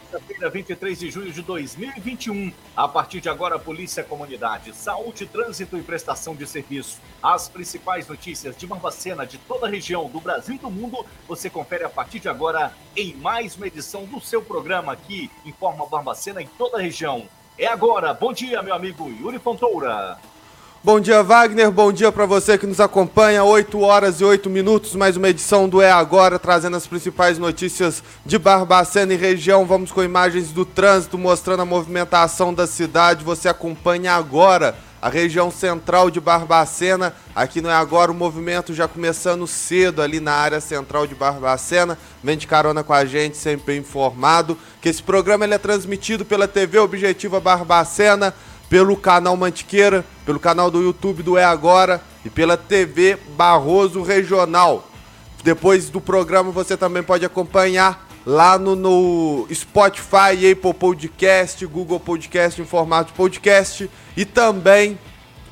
Quinta-feira, 23 de junho de 2021. A partir de agora, Polícia Comunidade, Saúde, Trânsito e Prestação de Serviço. As principais notícias de Barbacena, de toda a região, do Brasil e do mundo, você confere a partir de agora em mais uma edição do seu programa aqui, Informa Barbacena em toda a região. É agora. Bom dia, meu amigo Yuri Fontoura. Bom dia, Wagner. Bom dia para você que nos acompanha. 8 horas e 8 minutos, mais uma edição do É Agora, trazendo as principais notícias de Barbacena e região. Vamos com imagens do trânsito mostrando a movimentação da cidade. Você acompanha agora a região central de Barbacena. Aqui não é agora o movimento já começando cedo ali na área central de Barbacena. Vem de carona com a gente, sempre informado que esse programa ele é transmitido pela TV Objetiva Barbacena pelo canal Mantiqueira, pelo canal do YouTube do É Agora e pela TV Barroso Regional. Depois do programa você também pode acompanhar lá no, no Spotify, Apple Podcast, Google Podcast em formato podcast e também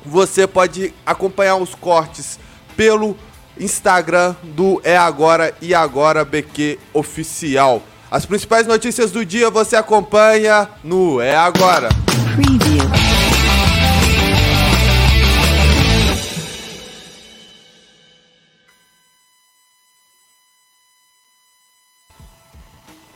você pode acompanhar os cortes pelo Instagram do É Agora e Agora BQ Oficial. As principais notícias do dia você acompanha no É Agora. Preview.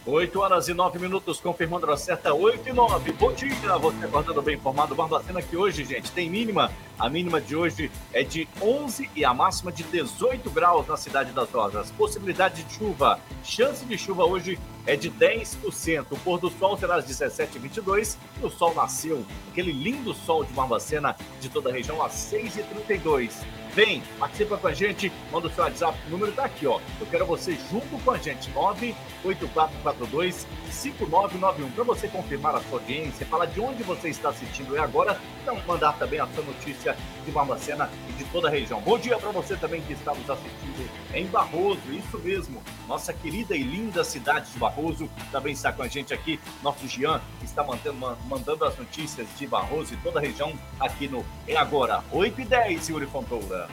8 horas e 9 minutos, confirmando a certa 8 e 9. Bom dia, você acordando bem informado. Barbacena que hoje, gente, tem mínima. A mínima de hoje é de 11 e a máxima de 18 graus na cidade das Rosas. Possibilidade de chuva, chance de chuva hoje é de 10%. O pôr do sol será às 17h22 e o sol nasceu, aquele lindo sol de Barbacena de toda a região, às 6h32. Vem, participa com a gente, manda o seu WhatsApp, o número tá aqui, ó. Eu quero você junto com a gente, 98442 5991, para você confirmar a sua audiência, falar de onde você está assistindo e agora, então mandar também a sua notícia de Barbacena e de toda a região. Bom dia para você também que está nos assistindo em Barroso, isso mesmo, nossa querida e linda cidade de Barroso, também está com a gente aqui, nosso Jean, está mandando, mandando as notícias de Barroso e toda a região aqui no É Agora, 8 e 10, Yuri Fontoura.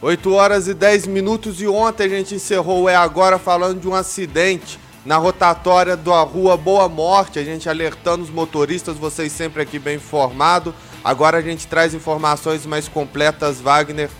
8 horas e 10 minutos e ontem a gente encerrou É Agora falando de um acidente na rotatória da rua Boa Morte, a gente alertando os motoristas, vocês sempre aqui bem informado. Agora a gente traz informações mais completas, Wagner.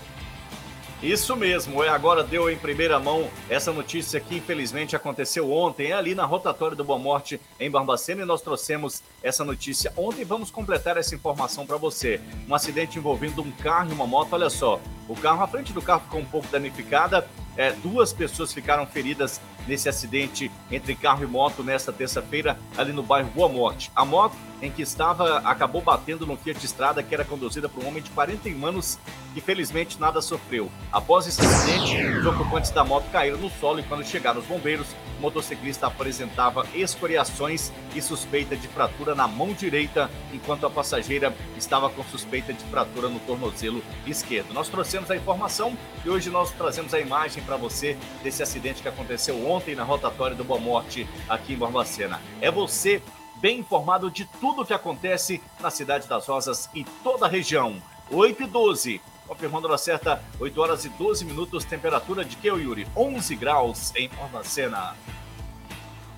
Isso mesmo, é agora deu em primeira mão essa notícia que infelizmente aconteceu ontem, é ali na rotatória do Boa Morte em Barbacena e nós trouxemos essa notícia ontem. Vamos completar essa informação para você. Um acidente envolvendo um carro e uma moto, olha só. O carro, a frente do carro ficou um pouco danificada, é, duas pessoas ficaram feridas nesse acidente entre carro e moto nesta terça-feira, ali no bairro Boa Morte. A moto em que estava acabou batendo no Fiat Estrada, que era conduzida por um homem de 41 anos, que felizmente nada sofreu. Após esse acidente, os ocupantes da moto caíram no solo e quando chegaram os bombeiros, o motociclista apresentava escoriações e suspeita de fratura na mão direita, enquanto a passageira estava com suspeita de fratura no tornozelo esquerdo. Nós trouxemos a informação e hoje nós trazemos a imagem para você desse acidente que aconteceu ontem na rotatória do Boa Morte aqui em Barbacena. É você bem informado de tudo o que acontece na cidade das Rosas e toda a região. 8 e 12. Confirmando na certa, 8 horas e 12 minutos, temperatura de que, Yuri? 11 graus em Barbacena.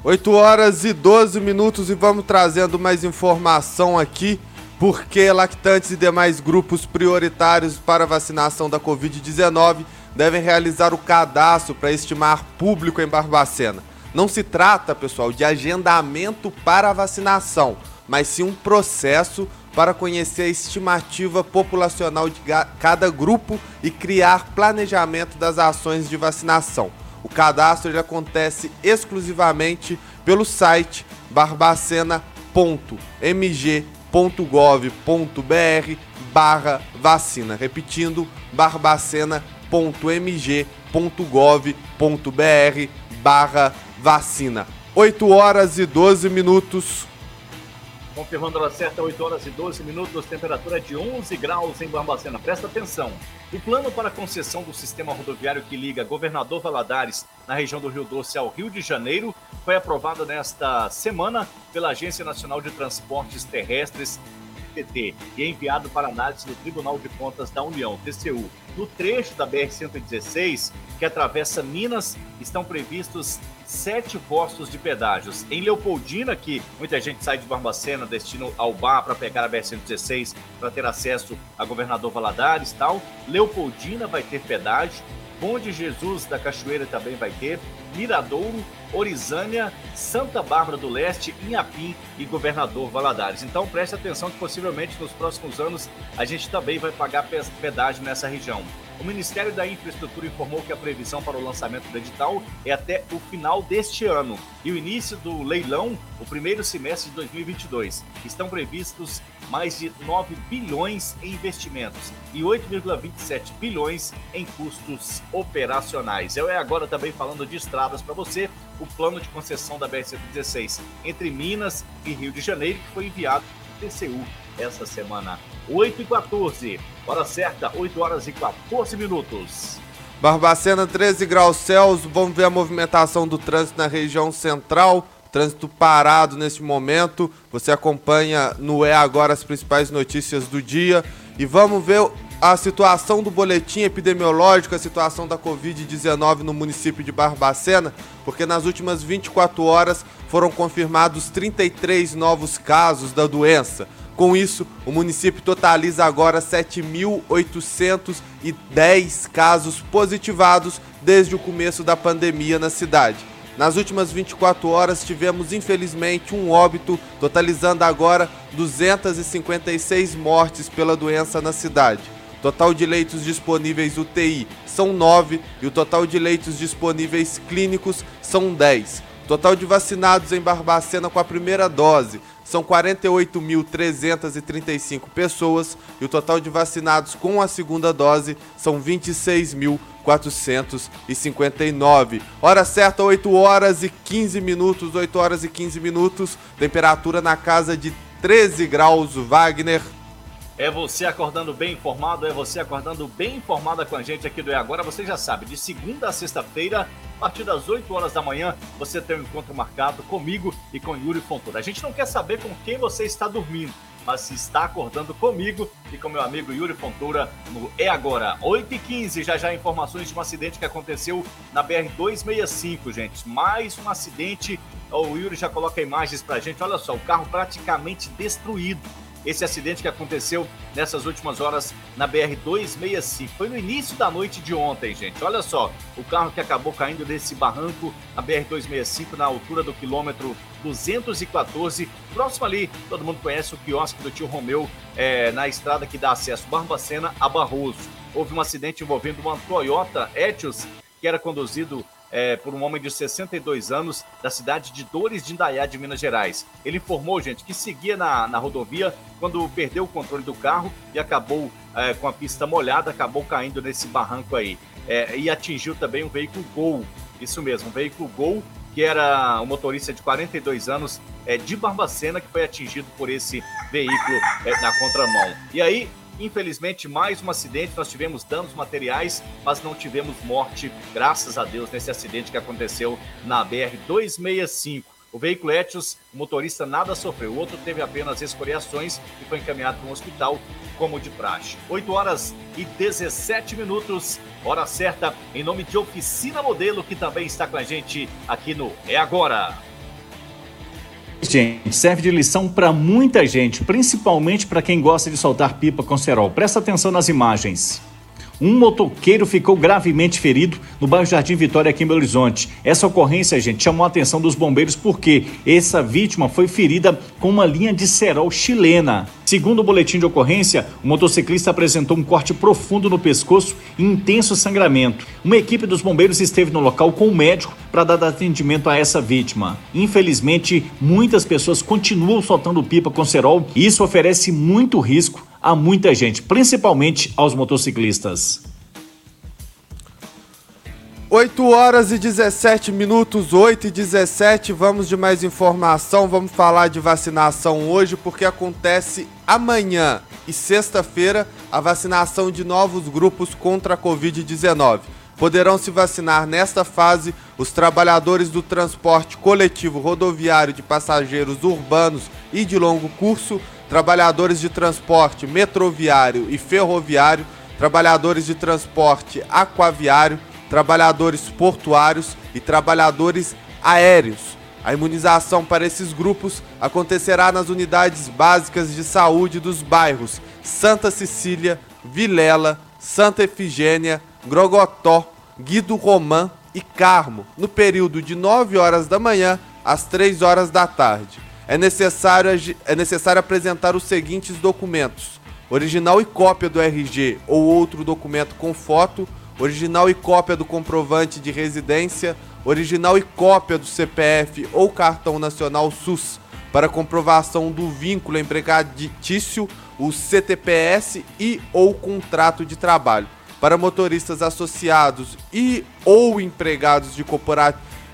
8 horas e 12 minutos e vamos trazendo mais informação aqui, porque lactantes e demais grupos prioritários para vacinação da Covid-19 devem realizar o cadastro para estimar público em Barbacena. Não se trata, pessoal, de agendamento para vacinação, mas sim um processo para conhecer a estimativa populacional de cada grupo e criar planejamento das ações de vacinação. O cadastro acontece exclusivamente pelo site barbacena.mg.gov.br barra vacina. Repetindo, barbacena.mg.gov.br barra vacina. 8 horas e 12 minutos. Confirmando a certa, 8 horas e 12 minutos, temperatura de 11 graus em Barbacena. Presta atenção. O plano para concessão do sistema rodoviário que liga Governador Valadares, na região do Rio Doce, ao Rio de Janeiro, foi aprovado nesta semana pela Agência Nacional de Transportes Terrestres, TT, e é enviado para análise do Tribunal de Contas da União, TCU. No trecho da BR-116, que atravessa Minas, estão previstos sete postos de pedágios. Em Leopoldina, que muita gente sai de Barbacena, destino ao bar para pegar a BR-116 para ter acesso a Governador Valadares tal. Leopoldina vai ter pedágio. De Jesus da Cachoeira também vai ter. Miradouro, Orizânia, Santa Bárbara do Leste, Inhapim e Governador Valadares. Então preste atenção que possivelmente nos próximos anos a gente também vai pagar pedágio nessa região. O Ministério da Infraestrutura informou que a previsão para o lançamento do edital é até o final deste ano e o início do leilão, o primeiro semestre de 2022. Estão previstos mais de 9 bilhões em investimentos e 8,27 bilhões em custos operacionais. Eu é agora também falando de estradas para você, o plano de concessão da BR-116 entre Minas e Rio de Janeiro que foi enviado ao TCU essa semana. 8 e 14. Hora certa, 8 horas e 14 minutos. Barbacena, 13 graus Celsius. Vamos ver a movimentação do trânsito na região central. Trânsito parado neste momento. Você acompanha no É Agora as principais notícias do dia. E vamos ver a situação do boletim epidemiológico, a situação da Covid-19 no município de Barbacena, porque nas últimas 24 horas foram confirmados 33 novos casos da doença. Com isso, o município totaliza agora 7.810 casos positivados desde o começo da pandemia na cidade. Nas últimas 24 horas tivemos infelizmente um óbito, totalizando agora 256 mortes pela doença na cidade. Total de leitos disponíveis UTI são 9 e o total de leitos disponíveis clínicos são 10. Total de vacinados em Barbacena com a primeira dose são 48.335 pessoas e o total de vacinados com a segunda dose são 26.459. Hora certa, 8 horas e 15 minutos, 8 horas e 15 minutos, temperatura na casa de 13 graus, Wagner. É você acordando bem informado, é você acordando bem informada com a gente aqui do E Agora. Você já sabe, de segunda a sexta-feira, a partir das 8 horas da manhã, você tem um encontro marcado comigo e com Yuri Fontoura. A gente não quer saber com quem você está dormindo, mas se está acordando comigo e com meu amigo Yuri Fontoura no É Agora. 8h15, já já informações de um acidente que aconteceu na BR-265, gente. Mais um acidente. O Yuri já coloca imagens pra gente. Olha só, o carro praticamente destruído esse acidente que aconteceu nessas últimas horas na BR-265. Foi no início da noite de ontem, gente. Olha só, o carro que acabou caindo nesse barranco na BR-265 na altura do quilômetro 214, próximo ali, todo mundo conhece o quiosque do tio Romeu, é, na estrada que dá acesso Barbacena a Barroso. Houve um acidente envolvendo uma Toyota Etios, que era conduzido é, por um homem de 62 anos da cidade de Dores de Indaiá, de Minas Gerais. Ele informou, gente, que seguia na, na rodovia quando perdeu o controle do carro e acabou é, com a pista molhada, acabou caindo nesse barranco aí. É, e atingiu também um veículo Gol, isso mesmo, um veículo Gol que era um motorista de 42 anos é, de Barbacena que foi atingido por esse veículo é, na contramão. E aí Infelizmente, mais um acidente. Nós tivemos danos materiais, mas não tivemos morte, graças a Deus, nesse acidente que aconteceu na BR-265. O veículo Etios, o motorista nada sofreu, o outro teve apenas escoriações e foi encaminhado para um hospital, como de praxe. 8 horas e 17 minutos, hora certa, em nome de Oficina Modelo, que também está com a gente aqui no É Agora gente, serve de lição para muita gente, principalmente para quem gosta de soltar pipa com cerol. Presta atenção nas imagens. Um motoqueiro ficou gravemente ferido no bairro Jardim Vitória, aqui em Belo Horizonte. Essa ocorrência, gente, chamou a atenção dos bombeiros porque essa vítima foi ferida com uma linha de cerol chilena. Segundo o boletim de ocorrência, o motociclista apresentou um corte profundo no pescoço e intenso sangramento. Uma equipe dos bombeiros esteve no local com o um médico para dar atendimento a essa vítima. Infelizmente, muitas pessoas continuam soltando pipa com cerol e isso oferece muito risco a muita gente, principalmente aos motociclistas. 8 horas e 17 minutos, 8 e 17, vamos de mais informação, vamos falar de vacinação hoje, porque acontece amanhã e sexta-feira a vacinação de novos grupos contra a Covid-19. Poderão se vacinar nesta fase os trabalhadores do transporte coletivo rodoviário de passageiros urbanos e de longo curso, trabalhadores de transporte metroviário e ferroviário, trabalhadores de transporte aquaviário, trabalhadores portuários e trabalhadores aéreos. A imunização para esses grupos acontecerá nas unidades básicas de saúde dos bairros Santa Cecília, Vilela, Santa Efigênia, Grogotó, Guido Romã e Carmo, no período de 9 horas da manhã às 3 horas da tarde. É necessário, é necessário apresentar os seguintes documentos: original e cópia do RG ou outro documento com foto, original e cópia do comprovante de residência original e cópia do CPF ou cartão nacional SUS para comprovação do vínculo empregatício, o CTPS e ou contrato de trabalho. Para motoristas associados e ou empregados de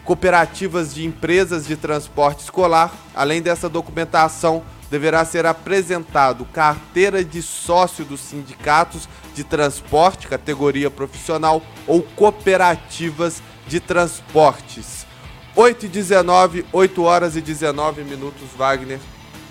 cooperativas de empresas de transporte escolar, além dessa documentação, deverá ser apresentado carteira de sócio dos sindicatos de transporte, categoria profissional ou cooperativas de transportes. 8 e 19, 8 horas e 19 minutos, Wagner.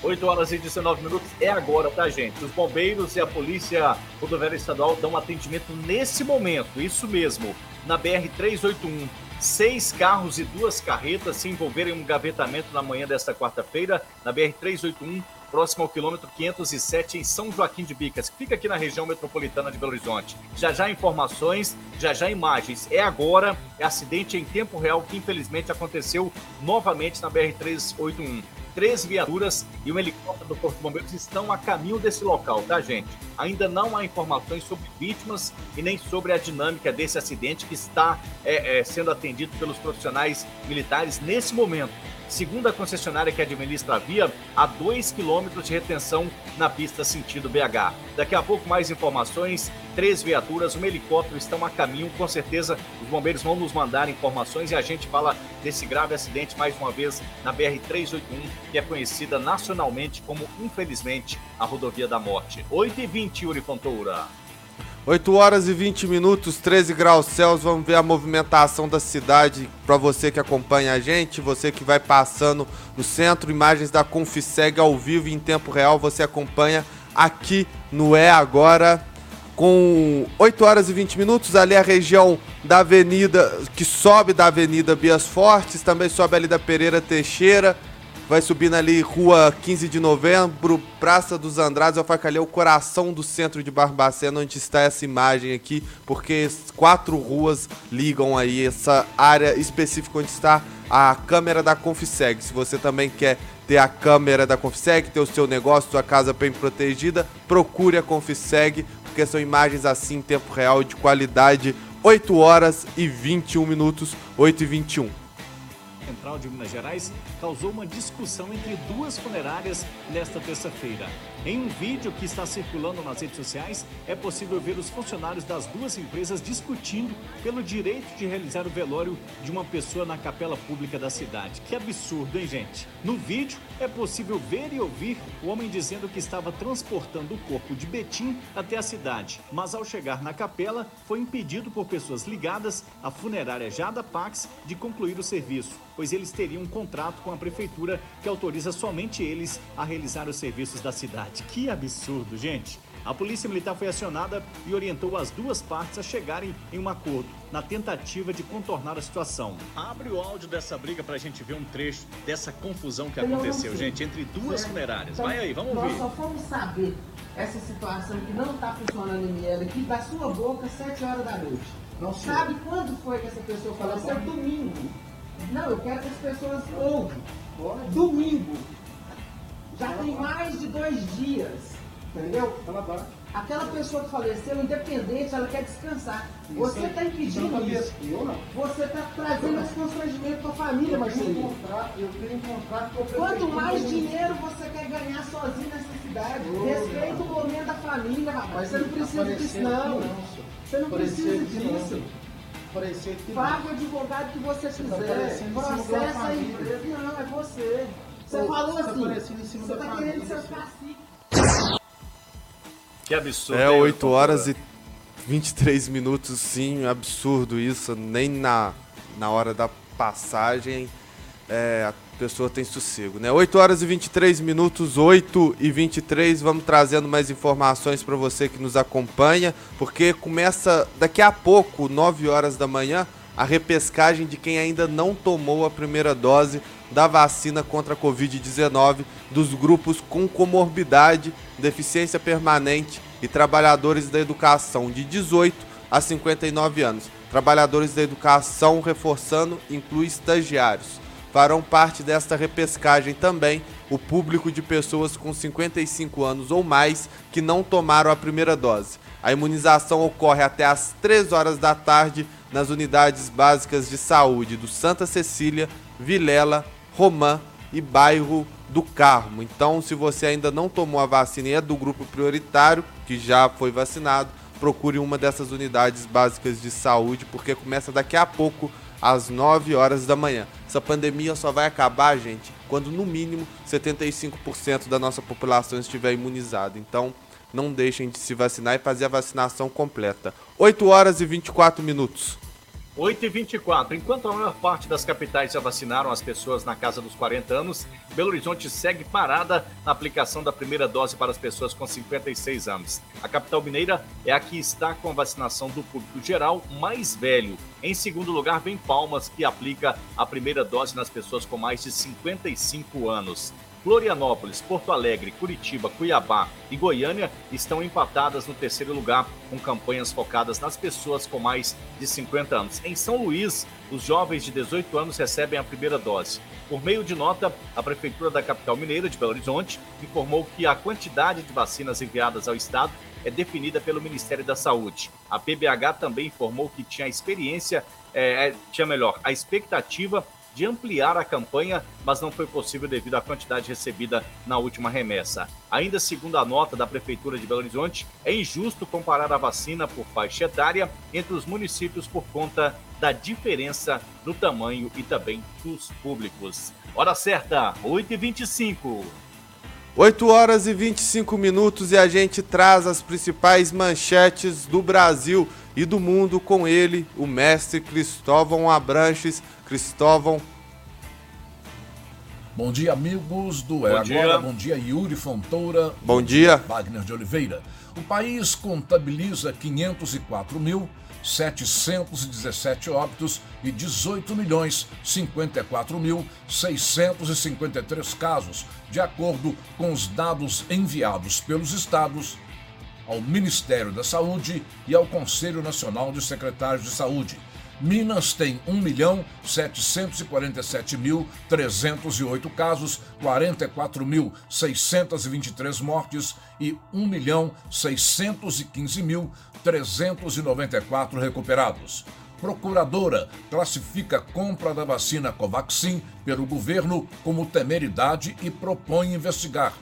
8 horas e 19 minutos é agora, tá, gente? Os bombeiros e a Polícia Rodoviária Estadual dão atendimento nesse momento, isso mesmo, na BR-381. Seis carros e duas carretas se envolveram em um gavetamento na manhã desta quarta-feira, na BR-381, próximo ao quilômetro 507 em São Joaquim de Bicas, que fica aqui na região metropolitana de Belo Horizonte. Já já informações, já já imagens. É agora, é acidente em tempo real que infelizmente aconteceu novamente na BR-381 três viaturas e um helicóptero do Corpo de Bombeiros estão a caminho desse local, tá, gente? Ainda não há informações sobre vítimas e nem sobre a dinâmica desse acidente que está é, é, sendo atendido pelos profissionais militares nesse momento. Segundo a concessionária que administra a via, há 2 quilômetros de retenção na pista sentido BH. Daqui a pouco mais informações, três viaturas, um helicóptero estão a caminho, com certeza os bombeiros vão nos mandar informações e a gente fala desse grave acidente mais uma vez na BR-381, que é conhecida nacionalmente como, infelizmente, a rodovia da morte. 8h20, Yuri Fontoura. 8 horas e 20 minutos, 13 graus Celsius. Vamos ver a movimentação da cidade para você que acompanha a gente, você que vai passando no centro, imagens da Confiseg ao vivo em tempo real. Você acompanha aqui no É Agora com 8 horas e 20 minutos. Ali a região da avenida, que sobe da Avenida Bias Fortes, também sobe ali da Pereira Teixeira vai subindo ali Rua 15 de Novembro, Praça dos Andrades, ali o coração do centro de Barbacena, onde está essa imagem aqui, porque quatro ruas ligam aí essa área específica onde está a câmera da Confiseg. Se você também quer ter a câmera da Confiseg, ter o seu negócio, sua casa bem protegida, procure a Confiseg, porque são imagens assim em tempo real de qualidade. 8 horas e 21 minutos, 8 e 21. Central de Minas Gerais causou uma discussão entre duas funerárias nesta terça-feira. Em um vídeo que está circulando nas redes sociais, é possível ver os funcionários das duas empresas discutindo pelo direito de realizar o velório de uma pessoa na capela pública da cidade. Que absurdo, hein, gente? No vídeo, é possível ver e ouvir o homem dizendo que estava transportando o corpo de Betim até a cidade, mas ao chegar na capela, foi impedido por pessoas ligadas à funerária Jada Pax de concluir o serviço, pois eles teriam um contrato com a prefeitura que autoriza somente eles a realizar os serviços da cidade. Que absurdo, gente! A polícia militar foi acionada e orientou as duas partes a chegarem em um acordo, na tentativa de contornar a situação. Abre o áudio dessa briga para a gente ver um trecho dessa confusão que aconteceu, gente, entre duas funerárias. Vai aí, vamos nós ver. Nós só fomos saber essa situação que não está funcionando em Miela aqui da sua boca às 7 horas da noite. Não Sabe quando foi que essa pessoa falou? Foi domingo. Não, eu quero que as pessoas ouvem. Domingo. Já tem mais de dois dias. Entendeu? Aquela pessoa que faleceu, independente, ela quer descansar. Você está impedindo isso. Eu não. Você está trazendo esse constrangimento para a família, Marcelinho. Eu contrato com Quanto mais dinheiro você quer ganhar sozinho nessa cidade, respeita o momento da família, rapaz. Você não precisa disso, não. Você não precisa disso. Paga o advogado que você quiser. Processa a empresa. Não, é você. Você falou assim, você está querendo ser cacique. Que absurdo. É, 8 horas e 23 minutos, sim, absurdo isso. Nem na, na hora da passagem é, a pessoa tem sossego, né? 8 horas e 23 minutos, 8 e 23, vamos trazendo mais informações para você que nos acompanha, porque começa daqui a pouco, 9 horas da manhã, a repescagem de quem ainda não tomou a primeira dose da vacina contra a Covid-19 dos grupos com comorbidade, deficiência permanente e trabalhadores da educação de 18 a 59 anos. Trabalhadores da educação, reforçando, inclui estagiários. Farão parte desta repescagem também o público de pessoas com 55 anos ou mais que não tomaram a primeira dose. A imunização ocorre até às 3 horas da tarde nas unidades básicas de saúde do Santa Cecília, Vilela, Romã e bairro do Carmo. Então, se você ainda não tomou a vacina e é do grupo prioritário, que já foi vacinado, procure uma dessas unidades básicas de saúde, porque começa daqui a pouco, às 9 horas da manhã. Essa pandemia só vai acabar, gente, quando no mínimo 75% da nossa população estiver imunizada. Então, não deixem de se vacinar e fazer a vacinação completa. 8 horas e 24 minutos. 8h24. Enquanto a maior parte das capitais já vacinaram as pessoas na casa dos 40 anos, Belo Horizonte segue parada na aplicação da primeira dose para as pessoas com 56 anos. A capital mineira é a que está com a vacinação do público geral mais velho. Em segundo lugar, vem Palmas, que aplica a primeira dose nas pessoas com mais de 55 anos. Florianópolis, Porto Alegre, Curitiba, Cuiabá e Goiânia estão empatadas no terceiro lugar, com campanhas focadas nas pessoas com mais de 50 anos. Em São Luís, os jovens de 18 anos recebem a primeira dose. Por meio de nota, a Prefeitura da capital mineira de Belo Horizonte informou que a quantidade de vacinas enviadas ao Estado é definida pelo Ministério da Saúde. A PBH também informou que tinha experiência, é, tinha melhor, a expectativa de ampliar a campanha, mas não foi possível devido à quantidade recebida na última remessa. Ainda segundo a nota da Prefeitura de Belo Horizonte, é injusto comparar a vacina por faixa etária entre os municípios por conta da diferença no tamanho e também dos públicos. Hora certa, 8h25. 8 horas e 25 minutos e a gente traz as principais manchetes do Brasil e do mundo com ele, o mestre Cristóvão Abranches. Cristóvão. Bom dia, amigos do É Bom Agora. Dia. Bom dia, Yuri Fontoura. Bom dia. Wagner de Oliveira. O país contabiliza 504 mil 717 óbitos e 18 milhões 54 mil 653 casos, de acordo com os dados enviados pelos estados ao Ministério da Saúde e ao Conselho Nacional de Secretários de Saúde. Minas tem 1.747.308 casos, 44.623 mortes e 1.615.394 recuperados. Procuradora classifica a compra da vacina Covaxin pelo governo como temeridade e propõe investigar.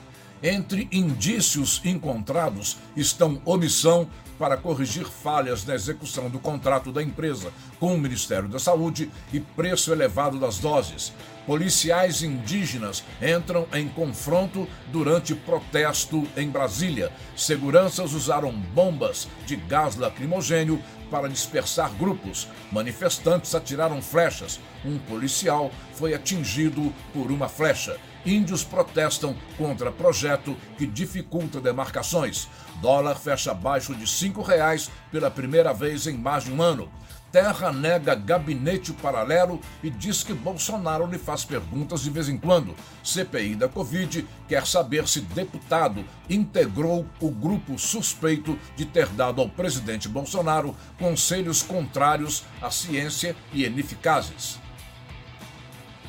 Entre indícios encontrados estão omissão para corrigir falhas na execução do contrato da empresa com o Ministério da Saúde e preço elevado das doses. Policiais indígenas entram em confronto durante protesto em Brasília. Seguranças usaram bombas de gás lacrimogênio para dispersar grupos. Manifestantes atiraram flechas. Um policial foi atingido por uma flecha. Índios protestam contra projeto que dificulta demarcações. Dólar fecha abaixo de R$ reais pela primeira vez em mais de um ano. Terra nega gabinete paralelo e diz que Bolsonaro lhe faz perguntas de vez em quando. CPI da Covid quer saber se deputado integrou o grupo suspeito de ter dado ao presidente Bolsonaro conselhos contrários à ciência e ineficazes.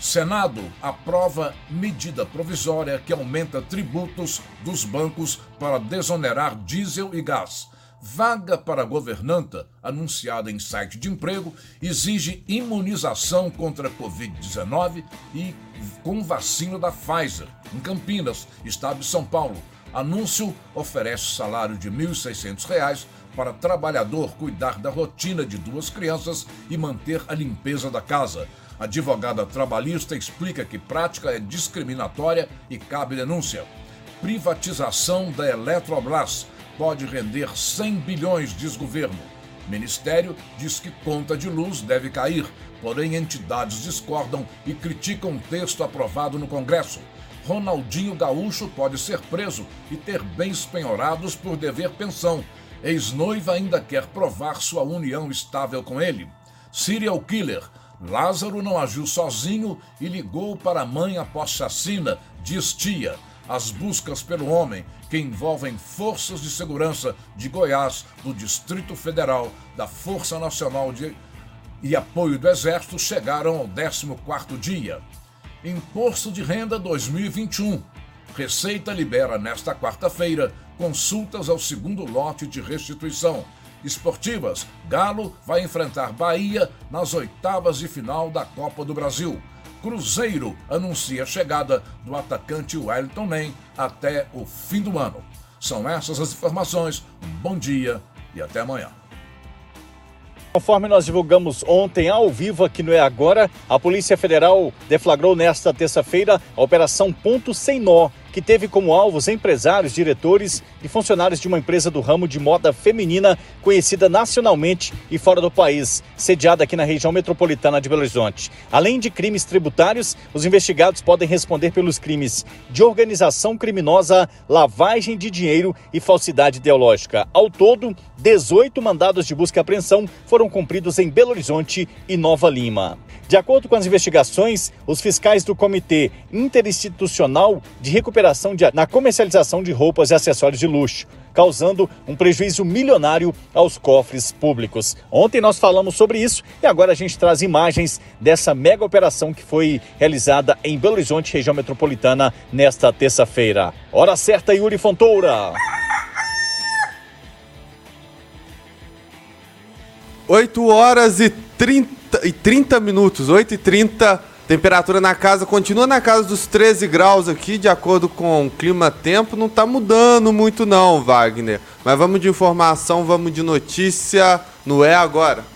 Senado aprova medida provisória que aumenta tributos dos bancos para desonerar diesel e gás. Vaga para governanta, anunciada em site de emprego, exige imunização contra a Covid-19 e com vacina da Pfizer, em Campinas, estado de São Paulo. Anúncio oferece salário de R$ 1.600 para trabalhador cuidar da rotina de duas crianças e manter a limpeza da casa. Advogada trabalhista explica que prática é discriminatória e cabe denúncia. Privatização da Eletrobras pode render 100 bilhões, diz governo. Ministério diz que conta de luz deve cair, porém entidades discordam e criticam o texto aprovado no Congresso. Ronaldinho Gaúcho pode ser preso e ter bens penhorados por dever pensão. Ex-noiva ainda quer provar sua união estável com ele. Serial killer. Lázaro não agiu sozinho e ligou para a mãe após chacina, diz tia. As buscas pelo homem, que envolvem forças de segurança de Goiás, do Distrito Federal, da Força Nacional de... e apoio do Exército, chegaram ao 14º dia. Imposto de Renda 2021. Receita libera nesta quarta-feira consultas ao segundo lote de restituição. Esportivas, Galo vai enfrentar Bahia nas oitavas de final da Copa do Brasil. Cruzeiro anuncia a chegada do atacante Wellington Nem até o fim do ano. São essas as informações. Um bom dia e até amanhã. Conforme nós divulgamos ontem ao vivo aqui no É Agora, a Polícia Federal deflagrou nesta terça-feira a Operação Ponto Sem Nó, que teve como alvos empresários, diretores funcionários de uma empresa do ramo de moda feminina conhecida nacionalmente e fora do país, sediada aqui na região metropolitana de Belo Horizonte. Além de crimes tributários, os investigados podem responder pelos crimes de organização criminosa, lavagem de dinheiro e falsidade ideológica. Ao todo, 18 mandados de busca e apreensão foram cumpridos em Belo Horizonte e Nova Lima. De acordo com as investigações, os fiscais do Comitê Interinstitucional de Recuperação de, na comercialização de roupas e acessórios de luxo, causando um prejuízo milionário aos cofres públicos. Ontem nós falamos sobre isso e agora a gente traz imagens dessa mega operação que foi realizada em Belo Horizonte, região metropolitana, nesta terça-feira. Hora certa, Yuri Fontoura. 8 horas e 30, e 30 minutos, 8 e 30. Temperatura na casa continua na casa dos 13 graus aqui, de acordo com o clima-tempo. Não está mudando muito não, Wagner. Mas vamos de informação, vamos de notícia no É Agora.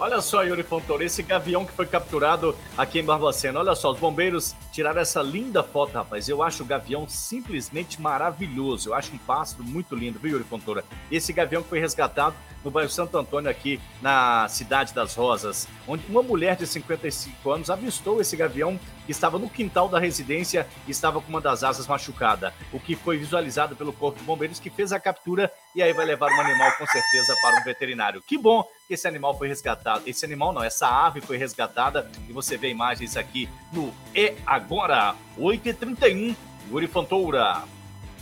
Olha só, Yuri Fontoura, esse gavião que foi capturado aqui em Barbacena. Olha só, os bombeiros tiraram essa linda foto, rapaz. Eu acho o gavião simplesmente maravilhoso. Eu acho um pássaro muito lindo, viu, Yuri Fontoura? Esse gavião foi resgatado no bairro Santo Antônio, aqui na Cidade das Rosas, onde uma mulher de 55 anos avistou esse gavião que estava no quintal da residência e estava com uma das asas machucada, o que foi visualizado pelo Corpo de Bombeiros, que fez a captura e aí vai levar o animal com certeza para um veterinário. Que bom que esse animal foi resgatado. Esse animal não, essa ave foi resgatada e você vê imagens aqui no É Agora, 8h31, Yuri Fontoura.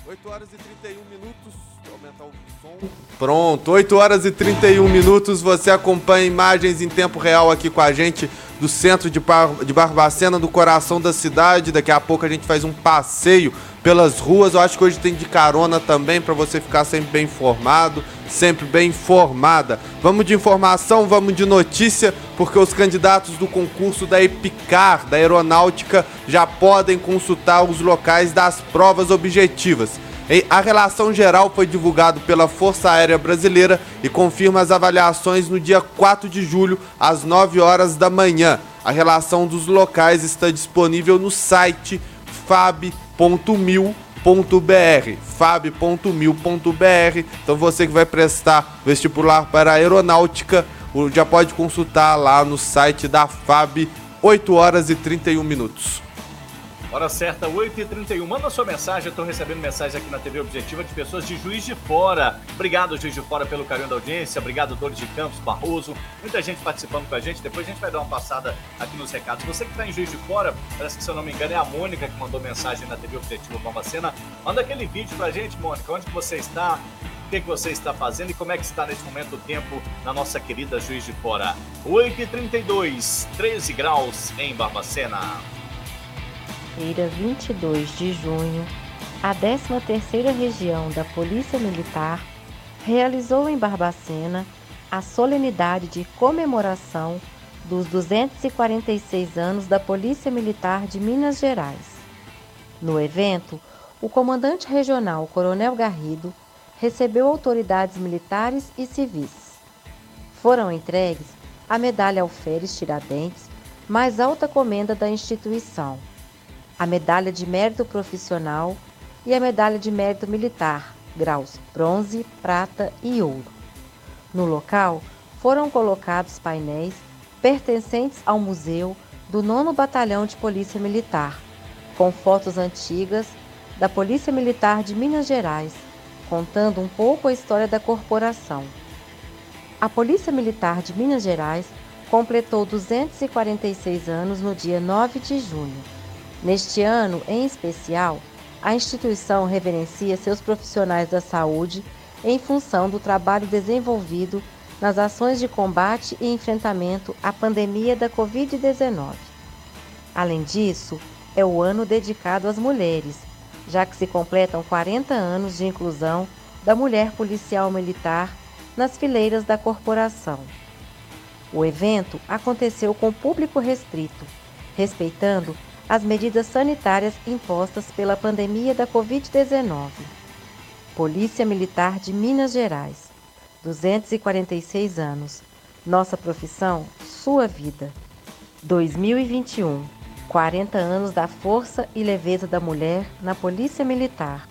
8 horas e 31 minutos. Aumentar o som. Pronto, 8 horas e 31 minutos. Você acompanha imagens em tempo real aqui com a gente do centro de, Bar de Barbacena, do coração da cidade. Daqui a pouco a gente faz um passeio pelas ruas. Eu acho que hoje tem de carona também para você ficar sempre bem informado, sempre bem informada. Vamos de informação, vamos de notícia, porque os candidatos do concurso da Epicar, da Aeronáutica, já podem consultar os locais das provas objetivas. A relação geral foi divulgada pela Força Aérea Brasileira e confirma as avaliações no dia 4 de julho, às 9 horas da manhã. A relação dos locais está disponível no site fab.mil.br fab.mil.br. Então você que vai prestar vestibular para aeronáutica, já pode consultar lá no site da FAB, 8 horas e 31 minutos. Hora certa, 8h31. Manda sua mensagem. Eu estou recebendo mensagem aqui na TV Objetiva de pessoas de Juiz de Fora. Obrigado, Juiz de Fora, pelo carinho da audiência. Obrigado, Dores de Campos, Barroso. Muita gente participando com a gente. Depois a gente vai dar uma passada aqui nos recados. Você que está em Juiz de Fora, parece que se eu não me engano é a Mônica que mandou mensagem na TV Objetiva Barbacena. Manda aquele vídeo pra gente, Mônica. Onde você está? O que, que você está fazendo e como é que está nesse momento o tempo na nossa querida Juiz de Fora? 8h32, 13 graus em Barbacena quinta-feira, 22 de junho, a 13ª Região da Polícia Militar realizou em Barbacena a solenidade de comemoração dos 246 anos da Polícia Militar de Minas Gerais. No evento, o comandante regional Coronel Garrido recebeu autoridades militares e civis. Foram entregues a medalha Alferes Tiradentes, mais alta comenda da instituição a Medalha de Mérito Profissional e a Medalha de Mérito Militar, graus bronze, prata e ouro. No local foram colocados painéis pertencentes ao Museu do 9 Batalhão de Polícia Militar, com fotos antigas da Polícia Militar de Minas Gerais, contando um pouco a história da corporação. A Polícia Militar de Minas Gerais completou 246 anos no dia 9 de junho. Neste ano, em especial, a instituição reverencia seus profissionais da saúde em função do trabalho desenvolvido nas ações de combate e enfrentamento à pandemia da Covid-19. Além disso, é o ano dedicado às mulheres, já que se completam 40 anos de inclusão da mulher policial militar nas fileiras da corporação. O evento aconteceu com público restrito, respeitando as medidas sanitárias impostas pela pandemia da Covid-19. Polícia Militar de Minas Gerais, 246 anos. Nossa profissão, sua vida. 2021, 40 anos da força e leveza da mulher na Polícia Militar.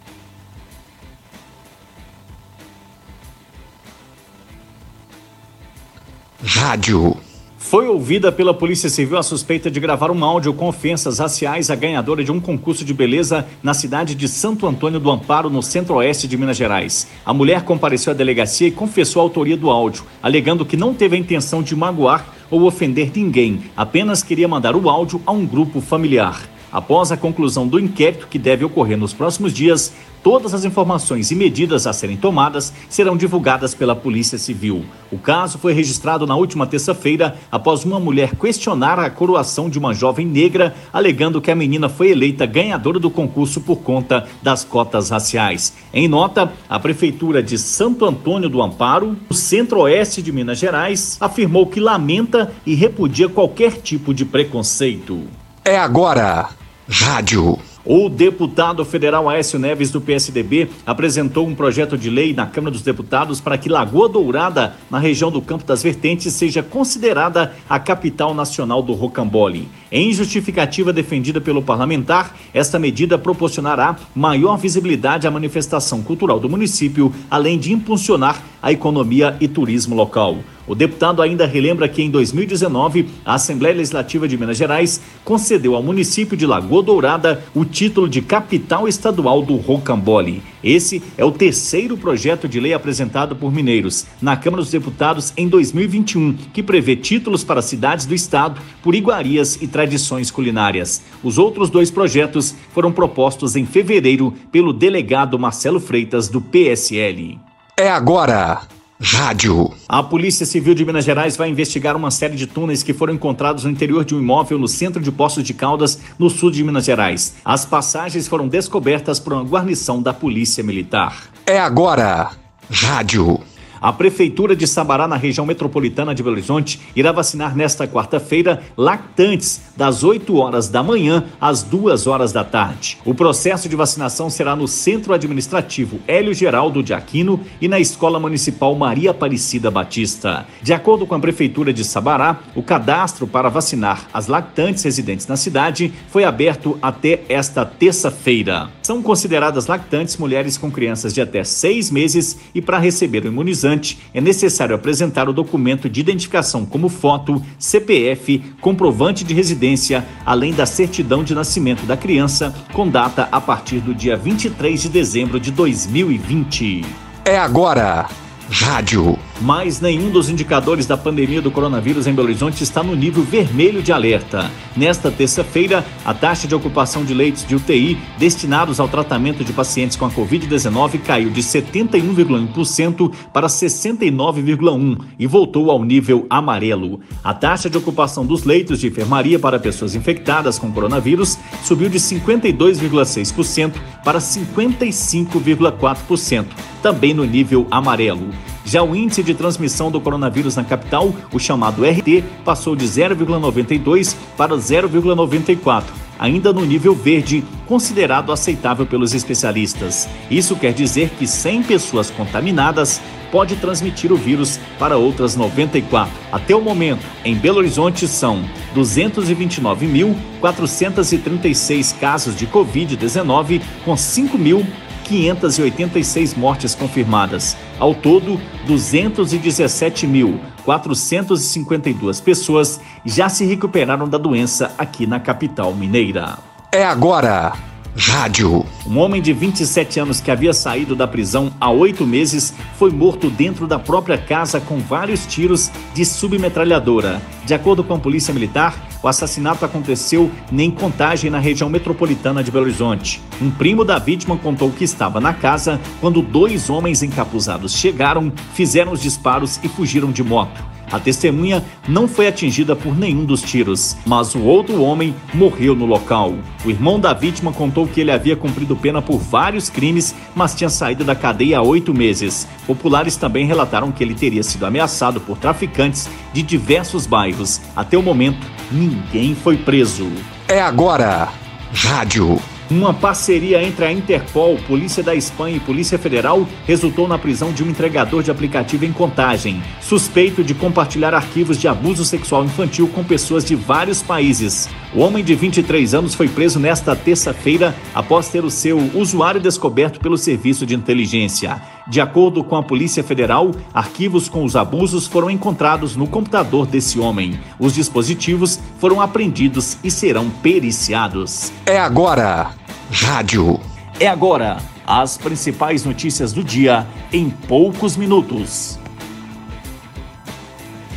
Rádio. Foi ouvida pela Polícia Civil a suspeita de gravar um áudio com ofensas raciais à ganhadora de um concurso de beleza na cidade de Santo Antônio do Amparo, no centro-oeste de Minas Gerais. A mulher compareceu à delegacia e confessou a autoria do áudio, alegando que não teve a intenção de magoar ou ofender ninguém, apenas queria mandar o áudio a um grupo familiar. Após a conclusão do inquérito, que deve ocorrer nos próximos dias, todas as informações e medidas a serem tomadas serão divulgadas pela Polícia Civil. O caso foi registrado na última terça-feira após uma mulher questionar a coroação de uma jovem negra, alegando que a menina foi eleita ganhadora do concurso por conta das cotas raciais. Em nota, a Prefeitura de Santo Antônio do Amparo, no centro-oeste de Minas Gerais, afirmou que lamenta e repudia qualquer tipo de preconceito. É agora. Rádio. O deputado federal Aécio Neves, do PSDB, apresentou um projeto de lei na Câmara dos Deputados para que Lagoa Dourada, na região do Campo das Vertentes, seja considerada a capital nacional do rocambole. Em justificativa defendida pelo parlamentar, esta medida proporcionará maior visibilidade à manifestação cultural do município, além de impulsionar a economia e turismo local. O deputado ainda relembra que em 2019, a Assembleia Legislativa de Minas Gerais concedeu ao município de Lagoa Dourada o título de capital estadual do Rocambole. Esse é o terceiro projeto de lei apresentado por mineiros na Câmara dos Deputados em 2021, que prevê títulos para cidades do estado por iguarias e tradições culinárias. Os outros dois projetos foram propostos em fevereiro pelo delegado Marcelo Freitas, do PSL. É agora. Rádio. A Polícia Civil de Minas Gerais vai investigar uma série de túneis que foram encontrados no interior de um imóvel no centro de Poços de Caldas, no sul de Minas Gerais. As passagens foram descobertas por uma guarnição da Polícia Militar. É agora. Rádio. A Prefeitura de Sabará, na região metropolitana de Belo Horizonte, irá vacinar nesta quarta-feira lactantes, das 8 horas da manhã às 2 horas da tarde. O processo de vacinação será no Centro Administrativo Hélio Geraldo de Aquino e na Escola Municipal Maria Aparecida Batista. De acordo com a Prefeitura de Sabará, o cadastro para vacinar as lactantes residentes na cidade foi aberto até esta terça-feira. São consideradas lactantes mulheres com crianças de até seis meses e para receber o imunizante é necessário apresentar o documento de identificação como foto, CPF, comprovante de residência, além da certidão de nascimento da criança, com data a partir do dia 23 de dezembro de 2020. É agora. Rádio. Mas nenhum dos indicadores da pandemia do coronavírus em Belo Horizonte está no nível vermelho de alerta. Nesta terça-feira, a taxa de ocupação de leitos de UTI destinados ao tratamento de pacientes com a Covid-19 caiu de 71,1% para 69,1% e voltou ao nível amarelo. A taxa de ocupação dos leitos de enfermaria para pessoas infectadas com coronavírus subiu de 52,6% para 55,4%, também no nível amarelo. Já o índice de transmissão do coronavírus na capital, o chamado RT, passou de 0,92 para 0,94 ainda no nível verde, considerado aceitável pelos especialistas. Isso quer dizer que 100 pessoas contaminadas pode transmitir o vírus para outras 94. Até o momento, em Belo Horizonte são 229.436 casos de Covid-19, com 5.000 586 mortes confirmadas. Ao todo, 217.452 pessoas já se recuperaram da doença aqui na capital mineira. É agora. Rádio. Um homem de 27 anos que havia saído da prisão há oito meses foi morto dentro da própria casa com vários tiros de submetralhadora. De acordo com a Polícia Militar, o assassinato aconteceu em Contagem, na região metropolitana de Belo Horizonte. Um primo da vítima contou que estava na casa quando dois homens encapuzados chegaram, fizeram os disparos e fugiram de moto. A testemunha não foi atingida por nenhum dos tiros, mas o outro homem morreu no local. O irmão da vítima contou que ele havia cumprido pena por vários crimes, mas tinha saído da cadeia há oito meses. Populares também relataram que ele teria sido ameaçado por traficantes de diversos bairros. Até o momento, ninguém foi preso. É agora. Rádio. Uma parceria entre a Interpol, Polícia da Espanha e Polícia Federal resultou na prisão de um entregador de aplicativo em contagem, suspeito de compartilhar arquivos de abuso sexual infantil com pessoas de vários países. O homem de 23 anos foi preso nesta terça-feira após ter o seu usuário descoberto pelo Serviço de Inteligência. De acordo com a Polícia Federal, arquivos com os abusos foram encontrados no computador desse homem. Os dispositivos foram apreendidos e serão periciados. É agora. Rádio. É agora. As principais notícias do dia em poucos minutos.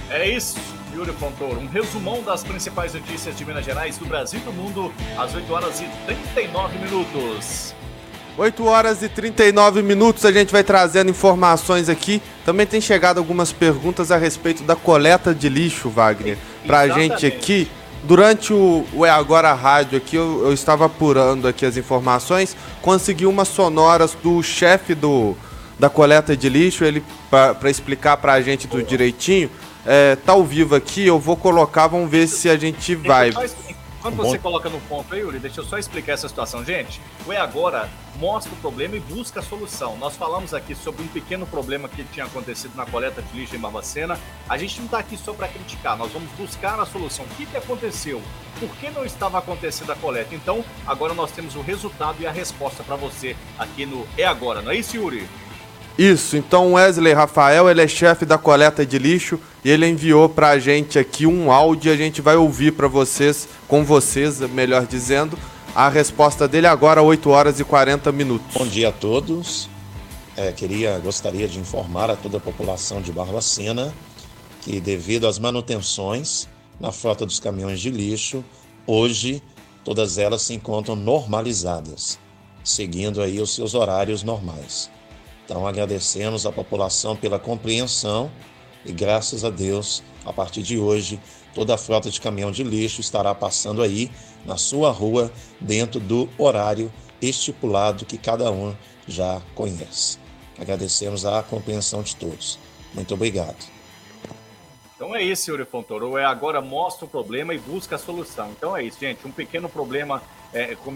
É isso, Yuri Fontoura. Um resumão das principais notícias de Minas Gerais, do Brasil e do mundo, às 8 horas e 39 minutos. 8 horas e 39 minutos, a gente vai trazendo informações aqui. Também tem chegado algumas perguntas a respeito da coleta de lixo, Wagner. Pra Exatamente. gente aqui. Durante o, o É Agora Rádio aqui, eu, eu estava apurando aqui as informações, consegui umas sonoras do chefe do, da coleta de lixo, ele para explicar pra gente do direitinho. É, tá ao vivo aqui, eu vou colocar, vamos ver se a gente vai. Quando você coloca no ponto aí, Yuri, deixa eu só explicar essa situação. Gente, o É Agora mostra o problema e busca a solução. Nós falamos aqui sobre um pequeno problema que tinha acontecido na coleta de lixo em Barbacena. A gente não está aqui só para criticar, nós vamos buscar a solução. O que, que aconteceu? Por que não estava acontecendo a coleta? Então, agora nós temos o resultado e a resposta para você aqui no É Agora, não é isso, Yuri? Isso, então Wesley Rafael, ele é chefe da coleta de lixo e ele enviou pra gente aqui um áudio e a gente vai ouvir pra vocês, com vocês, melhor dizendo, a resposta dele agora, 8 horas e 40 minutos. Bom dia a todos. É, queria, gostaria de informar a toda a população de Barbacena que, devido às manutenções na frota dos caminhões de lixo, hoje todas elas se encontram normalizadas, seguindo aí os seus horários normais. Então agradecemos à população pela compreensão e graças a Deus, a partir de hoje, toda a frota de caminhão de lixo estará passando aí na sua rua dentro do horário estipulado que cada um já conhece. Agradecemos a compreensão de todos. Muito obrigado. Então é isso, Yuri Fontoro. É agora mostra o problema e busca a solução. Então é isso, gente. Um pequeno problema é, com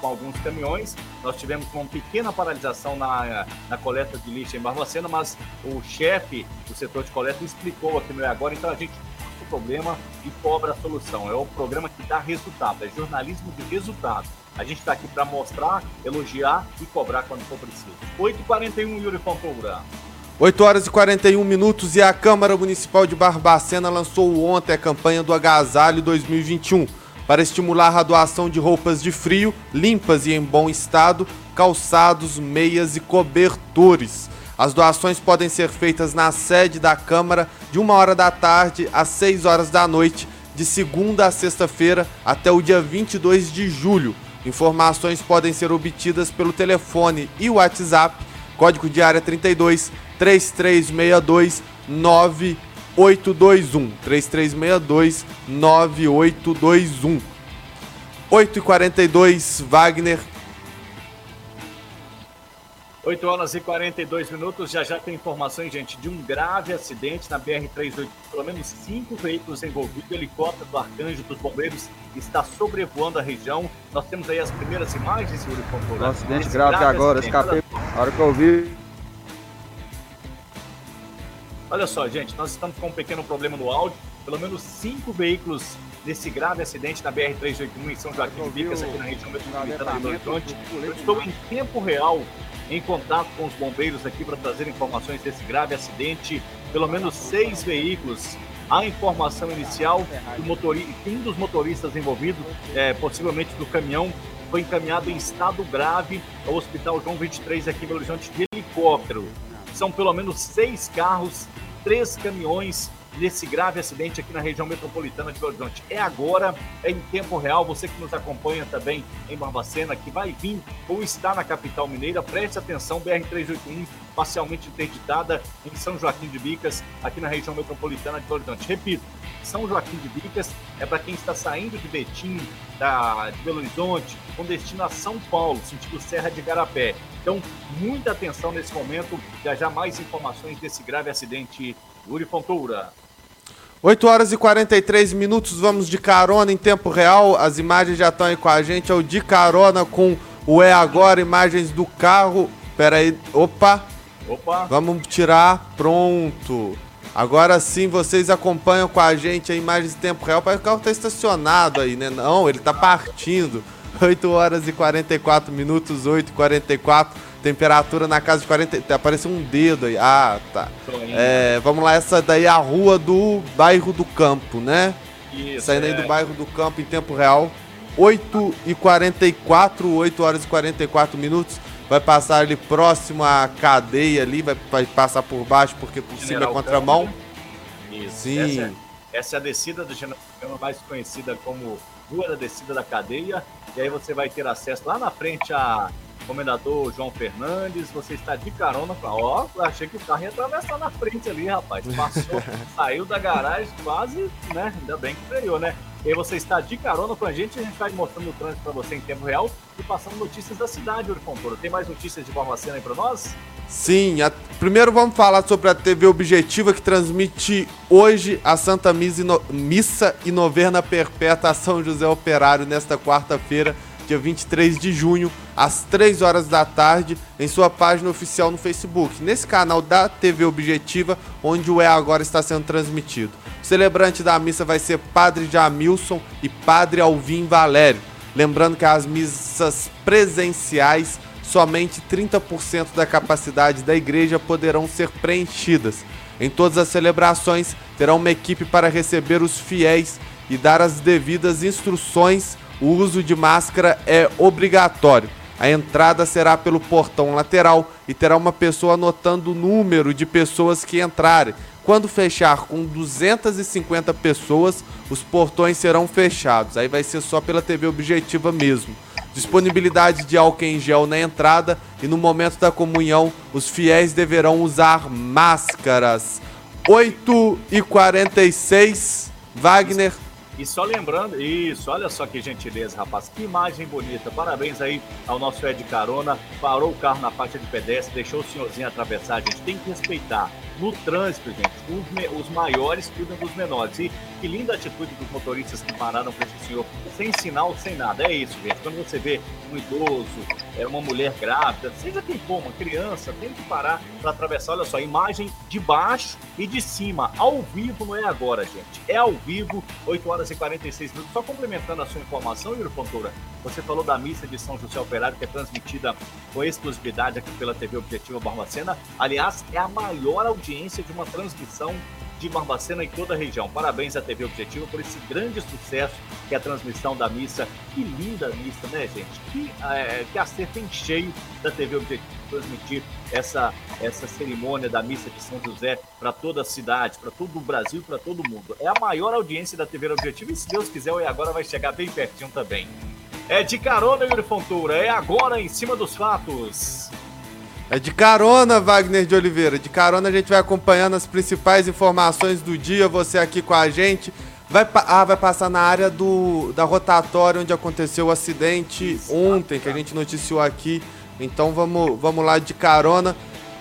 com alguns caminhões. Nós tivemos uma pequena paralisação na, na coleta de lixo em Barbacena, mas o chefe do setor de coleta explicou aqui no É Agora. Então a gente o problema e cobra a solução. É o programa que dá resultado, é jornalismo de resultado. A gente está aqui para mostrar, elogiar e cobrar quando for preciso. 8h41, Yuri Fontoura. 8 horas e 41 minutos e a Câmara Municipal de Barbacena lançou ontem a campanha do Agasalho 2021 para estimular a doação de roupas de frio, limpas e em bom estado, calçados, meias e cobertores. As doações podem ser feitas na sede da Câmara de 1 hora da tarde às 6 horas da noite, de segunda a sexta-feira até o dia 22 de julho. Informações podem ser obtidas pelo telefone e WhatsApp, código de área 32 3362 9821 3362 9821 8 e 42 Wagner 8 horas e 42 minutos, já já tem informações, gente, de um grave acidente na BR-380, pelo menos cinco veículos envolvidos, o helicóptero do Arcanjo dos Bombeiros está sobrevoando a região. Nós temos aí as primeiras imagens, Yuri Fontoura. Um acidente Esse grave agora, acidente. escapei. A hora que eu vi, Olha só, gente, nós estamos com um pequeno problema no áudio. Pelo menos cinco veículos nesse grave acidente na BR-381 em São Joaquim de Bicas, aqui na região metropolitana de Belo Horizonte. Eu estou em tempo real em contato com os bombeiros aqui para trazer informações desse grave acidente. Pelo menos seis veículos. A informação inicial que, o motori- que um dos motoristas envolvidos, é, possivelmente do caminhão, foi encaminhado em estado grave ao Hospital João 23 aqui em Belo Horizonte de helicóptero. São pelo menos seis carros, três caminhões nesse grave acidente aqui na região metropolitana de Belo Horizonte. É agora, é em tempo real. Você que nos acompanha também em Barbacena, que vai vir ou está na capital mineira, preste atenção: BR-381 parcialmente interditada em São Joaquim de Bicas, aqui na região metropolitana de Belo Horizonte. Repito, São Joaquim de Bicas é para quem está saindo de Betim, da, de Belo Horizonte, com destino a São Paulo, sentido Serra de Garapé. Então, muita atenção nesse momento. Já já mais informações desse grave acidente. Yuri Fontoura. 8 horas e 43 minutos, vamos de carona em tempo real. As imagens já estão aí com a gente. É o de carona com o É Agora, imagens do carro. Pera aí, opa. Opa. Vamos tirar, pronto. Agora sim, vocês acompanham com a gente a imagens em tempo real. Parece que o carro está estacionado aí, né? Não, ele está partindo. 8 horas e 44 minutos, 8 e 44 Temperatura na casa de 40. Tá aparecendo um dedo aí. Ah, tá. É, vamos lá, essa daí é a rua do bairro do Campo, né? Isso, Saindo aí é. do bairro do Campo em tempo real. 8 e 44, 8 horas e 44 minutos. Vai passar ali próximo à cadeia ali, vai, vai passar por baixo, porque por cima é General contramão. Isso. Sim. Essa é, essa é a descida do General Câmara, mais conhecida como Rua da Descida da Cadeia. E aí você vai ter acesso lá na frente a Comendador João Fernandes. Você está de carona. Ó, achei que o carro ia atravessar na frente ali, rapaz. Passou, saiu da garagem quase, né? Ainda bem que freou, né? E aí você está de carona com a gente, a gente vai mostrando o trânsito para você em tempo real e passando notícias da cidade, Fontoura. Tem mais notícias de Barbacena aí para nós? Sim, a- primeiro vamos falar sobre a TV Objetiva que transmite hoje a Santa Missa e, no- Missa e Novena Perpétua a São José Operário nesta quarta-feira, dia 23 de junho, às 3 horas da tarde, em sua página oficial no Facebook, nesse canal da TV Objetiva, onde o É Agora está sendo transmitido. O celebrante da missa vai ser Padre Jamilson e Padre Alvim Valério. Lembrando que as missas presenciais somente 30% da capacidade da igreja poderão ser preenchidas. Em todas as celebrações, terá uma equipe para receber os fiéis e dar as devidas instruções. O uso de máscara é obrigatório. A entrada será pelo portão lateral e terá uma pessoa anotando o número de pessoas que entrarem. Quando fechar com 250 pessoas, os portões serão fechados. Aí vai ser só pela TV Objetiva mesmo. Disponibilidade de álcool em gel na entrada e no momento da comunhão, os fiéis deverão usar máscaras. 8 e 46 Wagner. E só lembrando, isso, olha só que gentileza, rapaz, que imagem bonita. Parabéns aí ao nosso Ed Carona. Parou o carro na faixa de pedestre, deixou o senhorzinho atravessar. A gente tem que respeitar. No trânsito, gente, os, os maiores cuidam dos menores. E que linda atitude dos motoristas que pararam para esse senhor, sem sinal, sem nada. É isso, gente. Quando você vê um idoso, é uma mulher grávida, seja quem for, uma criança, tem que parar para atravessar. Olha só, imagem de baixo e de cima, ao vivo, não é agora, gente. É ao vivo, 8 horas e 46 minutos. Só complementando a sua informação, Yuri Fontoura, você falou da missa de São José Operário, que é transmitida com exclusividade aqui pela TV Objetiva Barbacena. Aliás, é a maior audiência de uma transmissão de Barbacena em toda a região. Parabéns à TV Objetiva por esse grande sucesso que é a transmissão da missa. Que linda missa, né, gente? Que, é, que acerto em cheio da TV Objetivo transmitir essa, essa cerimônia da missa de São José para toda a cidade, para todo o Brasil, para todo mundo. É a maior audiência da TV Objetivo e, se Deus quiser, o E Agora vai chegar bem pertinho também. É de carona, Yuri Fontoura. É agora em cima dos fatos. É de carona, Wagner de Oliveira. De carona a gente vai acompanhando as principais informações do dia, você aqui com a gente. Vai, ah, vai passar na área do, da rotatória onde aconteceu o acidente ontem, que a gente noticiou aqui. Então vamos, vamos lá de carona.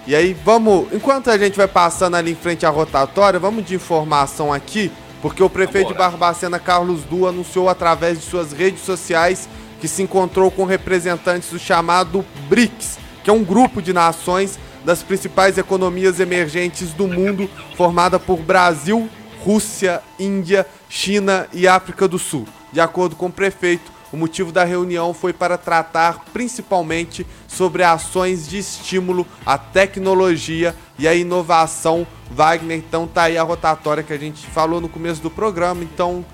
E aí vamos, enquanto a gente vai passando ali em frente à rotatória, vamos de informação aqui, porque o prefeito de. Barbacena, Carlos Du, anunciou através de suas redes sociais que se encontrou com representantes do chamado BRICS, que é um grupo de nações das principais economias emergentes do mundo, formada por Brasil, Rússia, Índia, China e África do Sul. De acordo com o prefeito, o motivo da reunião foi para tratar principalmente sobre ações de estímulo à tecnologia e à inovação. Wagner, então tá aí a rotatória que a gente falou no começo do programa. Então,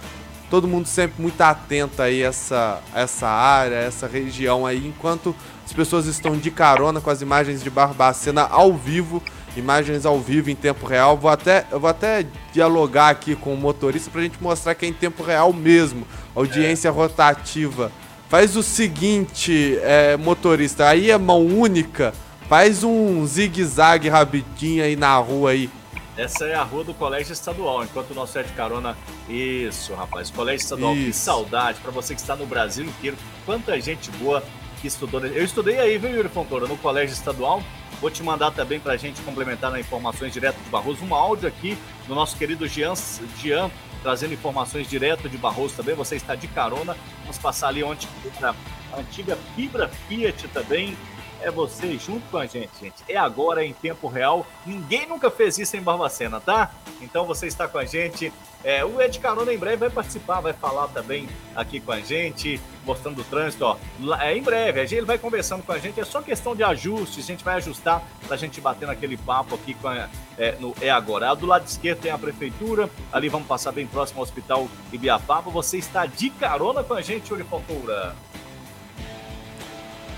todo mundo sempre muito atento aí a essa, essa área, essa região aí, enquanto as pessoas estão de carona com as imagens de Barbacena ao vivo, imagens ao vivo em tempo real. Vou até, eu vou até dialogar aqui com o motorista para a gente mostrar que é em tempo real mesmo, audiência rotativa. Faz o seguinte, é, motorista, aí é mão única, faz um zigue-zague rapidinho aí na rua aí essa é a rua do Colégio Estadual, enquanto o nosso é de carona. Isso, rapaz. Colégio Estadual, Isso. que saudade para você que está no Brasil inteiro. Quanta gente boa que estudou. Eu estudei aí, viu, Yuri Fontoura, no Colégio Estadual. Vou te mandar também para a gente complementar nas informações direto de Barroso. Um áudio aqui do nosso querido Jean, Jean trazendo informações direto de Barroso também. Você está de carona. Vamos passar ali onde a antiga Fibra Fiat também é você junto com a gente, gente. É agora em tempo real. Ninguém nunca fez isso em Barbacena, tá? Então você está com a gente. É, o Ed Carona em breve vai participar, vai falar também aqui com a gente, mostrando o trânsito. Ó. É, em breve, ele vai conversando com a gente. É só questão de ajustes, a gente vai ajustar para a gente bater naquele papo aqui com a, é, no É Agora. Do lado esquerdo tem a prefeitura, ali vamos passar bem próximo ao Hospital Ibiapaba. Você está de carona com a gente, Uri Fontoura.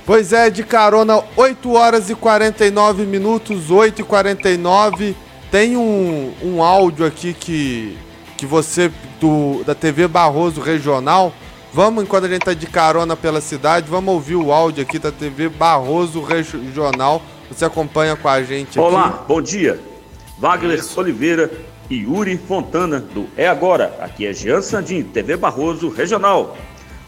Pois é, de carona, 8 horas e 49 minutos, 8 e 49. Tem um, um áudio aqui que, que você, do, da TV Barroso Regional, vamos, enquanto a gente tá de carona pela cidade, vamos ouvir o áudio aqui da TV Barroso Regional. Você acompanha com a gente aqui. Olá, bom dia. Wagner. Oliveira e Yuri Fontana, do É Agora. Aqui é Jean Sandim, TV Barroso Regional.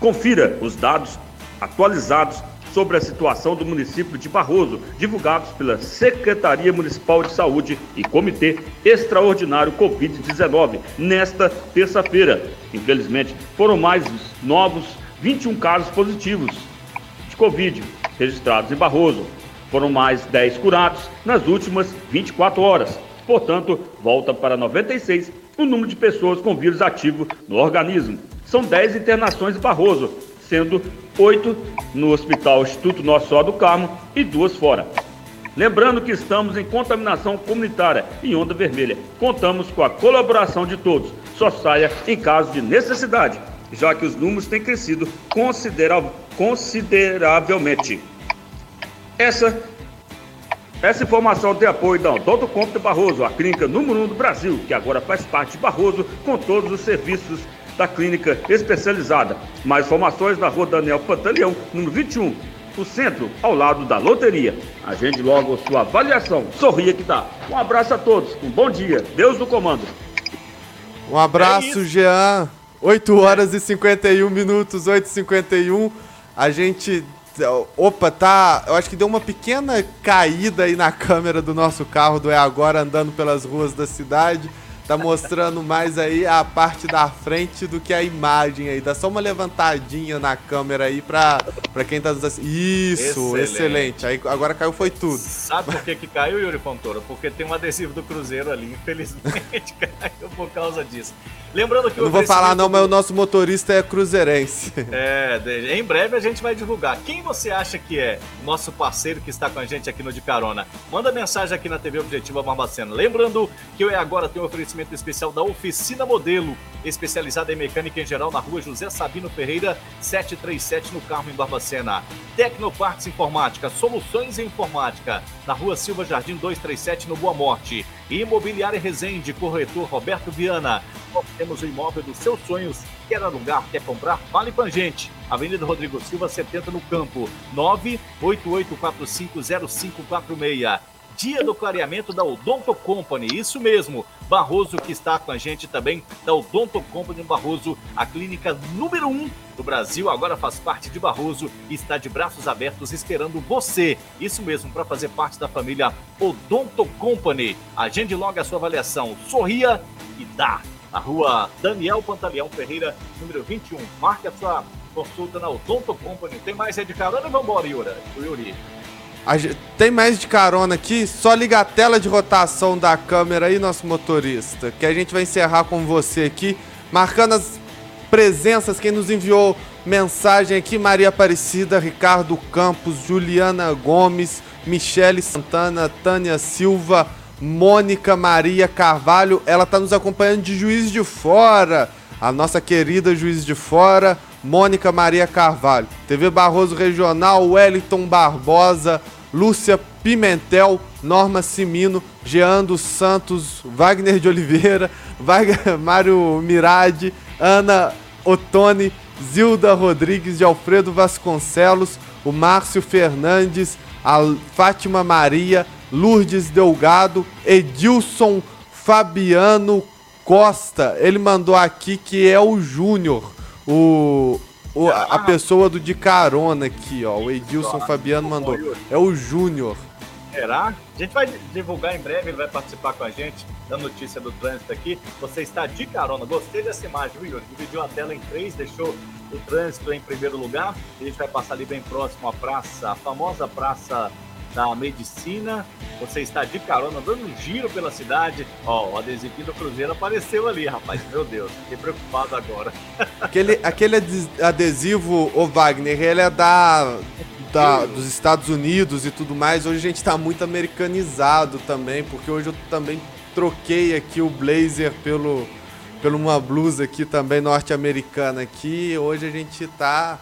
Confira os dados atualizados sobre a situação do município de Barroso, divulgados pela Secretaria Municipal de Saúde e Comitê Extraordinário Covid-19 nesta terça-feira. Infelizmente, foram mais novos 21 casos positivos de Covid registrados em Barroso. Foram mais 10 curados nas últimas 24 horas. Portanto, volta para 96 o número de pessoas com vírus ativo no organismo. São 10 internações em Barroso, sendo oito no Hospital Instituto Nosso Senhora do Carmo e duas fora. Lembrando que estamos em contaminação comunitária em onda vermelha. Contamos com a colaboração de todos. Só saia em caso de necessidade, já que os números têm crescido consideravelmente. Essa, essa informação tem apoio da Odonto Compte Barroso, a clínica número 1 um do Brasil, que agora faz parte de Barroso com todos os serviços da clínica especializada. Mais informações na rua Daniel Pantaleão, número 21, o centro, ao lado da loteria. Agende logo sua avaliação. Sorria que tá. Um abraço a todos, um bom dia. Deus no comando. Um abraço, é Jean. 8 horas e 51 minutos, 8 e 51 A gente. Opa, tá. Eu acho que deu uma pequena caída aí na câmera do nosso carro do É Agora andando pelas ruas da cidade tá mostrando mais aí a parte da frente do que a imagem aí. Dá só uma levantadinha na câmera aí pra, pra quem tá. Isso, excelente. excelente. Aí agora caiu foi tudo. Sabe por que, que caiu, Yuri Fontoura? Porque tem um adesivo do Cruzeiro ali. Infelizmente caiu por causa disso. Lembrando que eu Não vou falar não, mas o nosso motorista é cruzeirense. É, em breve a gente vai divulgar. Quem você acha que é nosso parceiro que está com a gente aqui no De Carona? Manda mensagem aqui na TV Objetiva Barbacena. Lembrando que eu agora tenho um oferecimento especial da Oficina Modelo, especializada em mecânica em geral na rua José Sabino Ferreira, 737 no Carmo em Barbacena. Tecnopartes Informática, soluções em informática, na rua Silva Jardim 237 no Boa Morte. Imobiliária Resende, corretor Roberto Viana. Temos o imóvel dos seus sonhos. Quer alugar, quer comprar? Fale com a gente. Avenida Rodrigo Silva, 70 no Campo. 988450546. Dia do clareamento da Odonto Company, isso mesmo. Barroso que está com a gente também da Odonto Company Barroso, a clínica número 1 um do Brasil, agora faz parte de Barroso e está de braços abertos esperando você. Isso mesmo, para fazer parte da família Odonto Company. Agende logo a sua avaliação. Sorria e dá. Na rua Daniel Pantaleão Ferreira, número 21. Marque a sua consulta na Odonto Company. Tem mais aí de carona? Vamos embora, Yuri. Yuri. Tem mais de carona aqui? Só liga a tela de rotação da câmera aí, nosso motorista, que a gente vai encerrar com você aqui, marcando as presenças, quem nos enviou mensagem aqui, Maria Aparecida, Ricardo Campos, Juliana Gomes, Michele Santana, Tânia Silva, Mônica Maria Carvalho, ela está nos acompanhando de Juiz de Fora. a nossa querida Juiz de Fora, Mônica Maria Carvalho. TV Barroso Regional, Wellington Barbosa, Lúcia Pimentel, Norma Simino, Jean dos Santos, Wagner de Oliveira, Mário Mirade, Ana Otone, Zilda Rodrigues de Alfredo Vasconcelos, o Márcio Fernandes, a Fátima Maria, Lourdes Delgado, Edilson Fabiano Costa. Ele mandou aqui que é o Júnior, o, o, a pessoa do de carona aqui, ó. O Edilson Fabiano mandou. É o Júnior. Será? A gente vai divulgar em breve, ele vai participar com a gente da notícia do trânsito aqui. Você está de carona. Gostei dessa imagem, viu, Yuri? Dividiu a tela em três, deixou o trânsito em primeiro lugar. A gente vai passar ali bem próximo à praça, a famosa praça da medicina. Você está de carona, dando um giro pela cidade. Ó, o adesivinho do Cruzeiro apareceu ali, rapaz. Meu Deus, fiquei preocupado agora. Aquele, aquele adesivo, o Wagner, ele é da, da, dos Estados Unidos e tudo mais. Hoje a gente está muito americanizado também, porque hoje eu também troquei aqui o blazer pelo, pelo uma blusa aqui também norte-americana aqui. Hoje a gente tá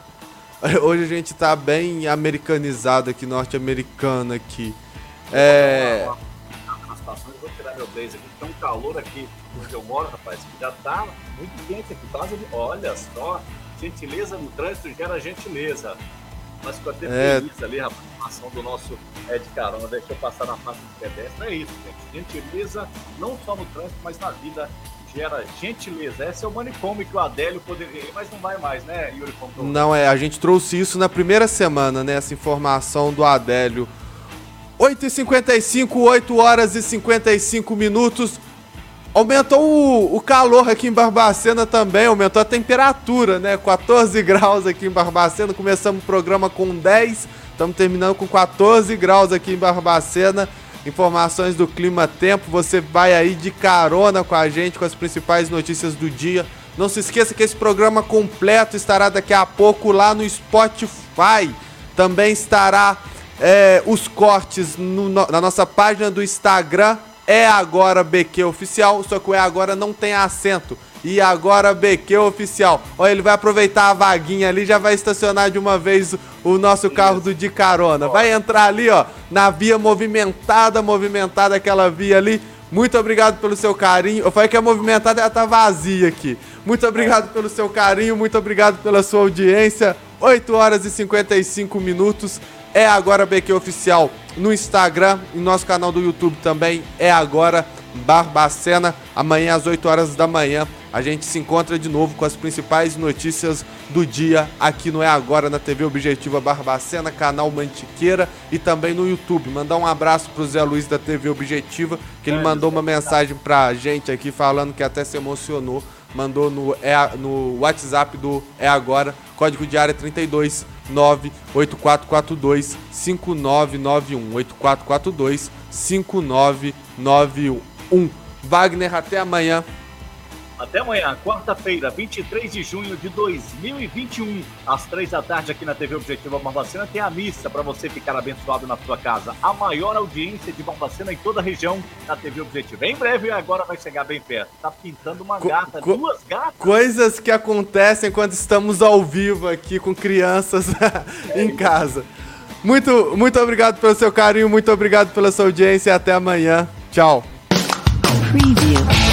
Hoje a gente tá bem americanizado aqui, norte-americano aqui. É. Vou tirar meu blazer aqui, tem um calor aqui onde eu moro, rapaz, que já tá muito quente aqui, quase. Olha só, gentileza no trânsito gera gentileza. Mas ficou até é... feliz ali, rapaz, a ação do nosso Ed Carona, deixa eu passar na faixa de pedestre. É isso, gente. Gentileza não só no trânsito, mas na vida gera gentileza. Esse é o manicômio que o Adélio poderia ir, mas não vai mais, né, Yuri? Não, é, a gente trouxe isso na primeira semana, né, essa informação do Adélio. 8h55, 8 horas e 55 minutos. Aumentou o, o, calor aqui em Barbacena também, aumentou a temperatura, né? 14 graus aqui em Barbacena. Começamos o programa com 10, estamos terminando com 14 graus aqui em Barbacena informações do clima tempo. Você vai aí de carona com a gente com as principais notícias do dia. Não se esqueça que esse programa completo estará daqui a pouco lá no Spotify. Também estará é, os cortes no, na nossa página do Instagram. É agora BQ Oficial, só que o é agora não tem acento. E agora BQ oficial. Olha, ele vai aproveitar a vaguinha ali, já vai estacionar de uma vez o nosso carro do de carona. Vai entrar ali, ó, na via movimentada, movimentada aquela via ali. Muito obrigado pelo seu carinho. Eu falei que a movimentada ela tá vazia aqui. Muito obrigado pelo seu carinho, muito obrigado pela sua audiência. 8 horas e 55 minutos. É agora BQ Oficial no Instagram e nosso canal do YouTube também. É agora Barbacena. Amanhã às 8 horas da manhã a gente se encontra de novo com as principais notícias do dia aqui no É Agora na TV Objetiva Barbacena, canal Mantiqueira e também no YouTube. Mandar um abraço pro Zé Luiz da TV Objetiva, que ele mandou uma mensagem pra gente aqui falando que até se emocionou. Mandou no, é, no WhatsApp do É Agora, código de área 32 98442 5991 8442 5991 Wagner, até amanhã. Até amanhã, quarta-feira, 23 de junho de 2021, às três da tarde, aqui na TV Objetiva Barbacena, tem a missa para você ficar abençoado na sua casa. A maior audiência de Barbacena em toda a região na TV Objetiva. Em breve, agora vai chegar bem perto. Tá pintando uma gata, co duas gatas. Coisas que acontecem quando estamos ao vivo aqui com crianças é em casa. Muito, muito obrigado pelo seu carinho, muito obrigado pela sua audiência e até amanhã. Tchau. Preview.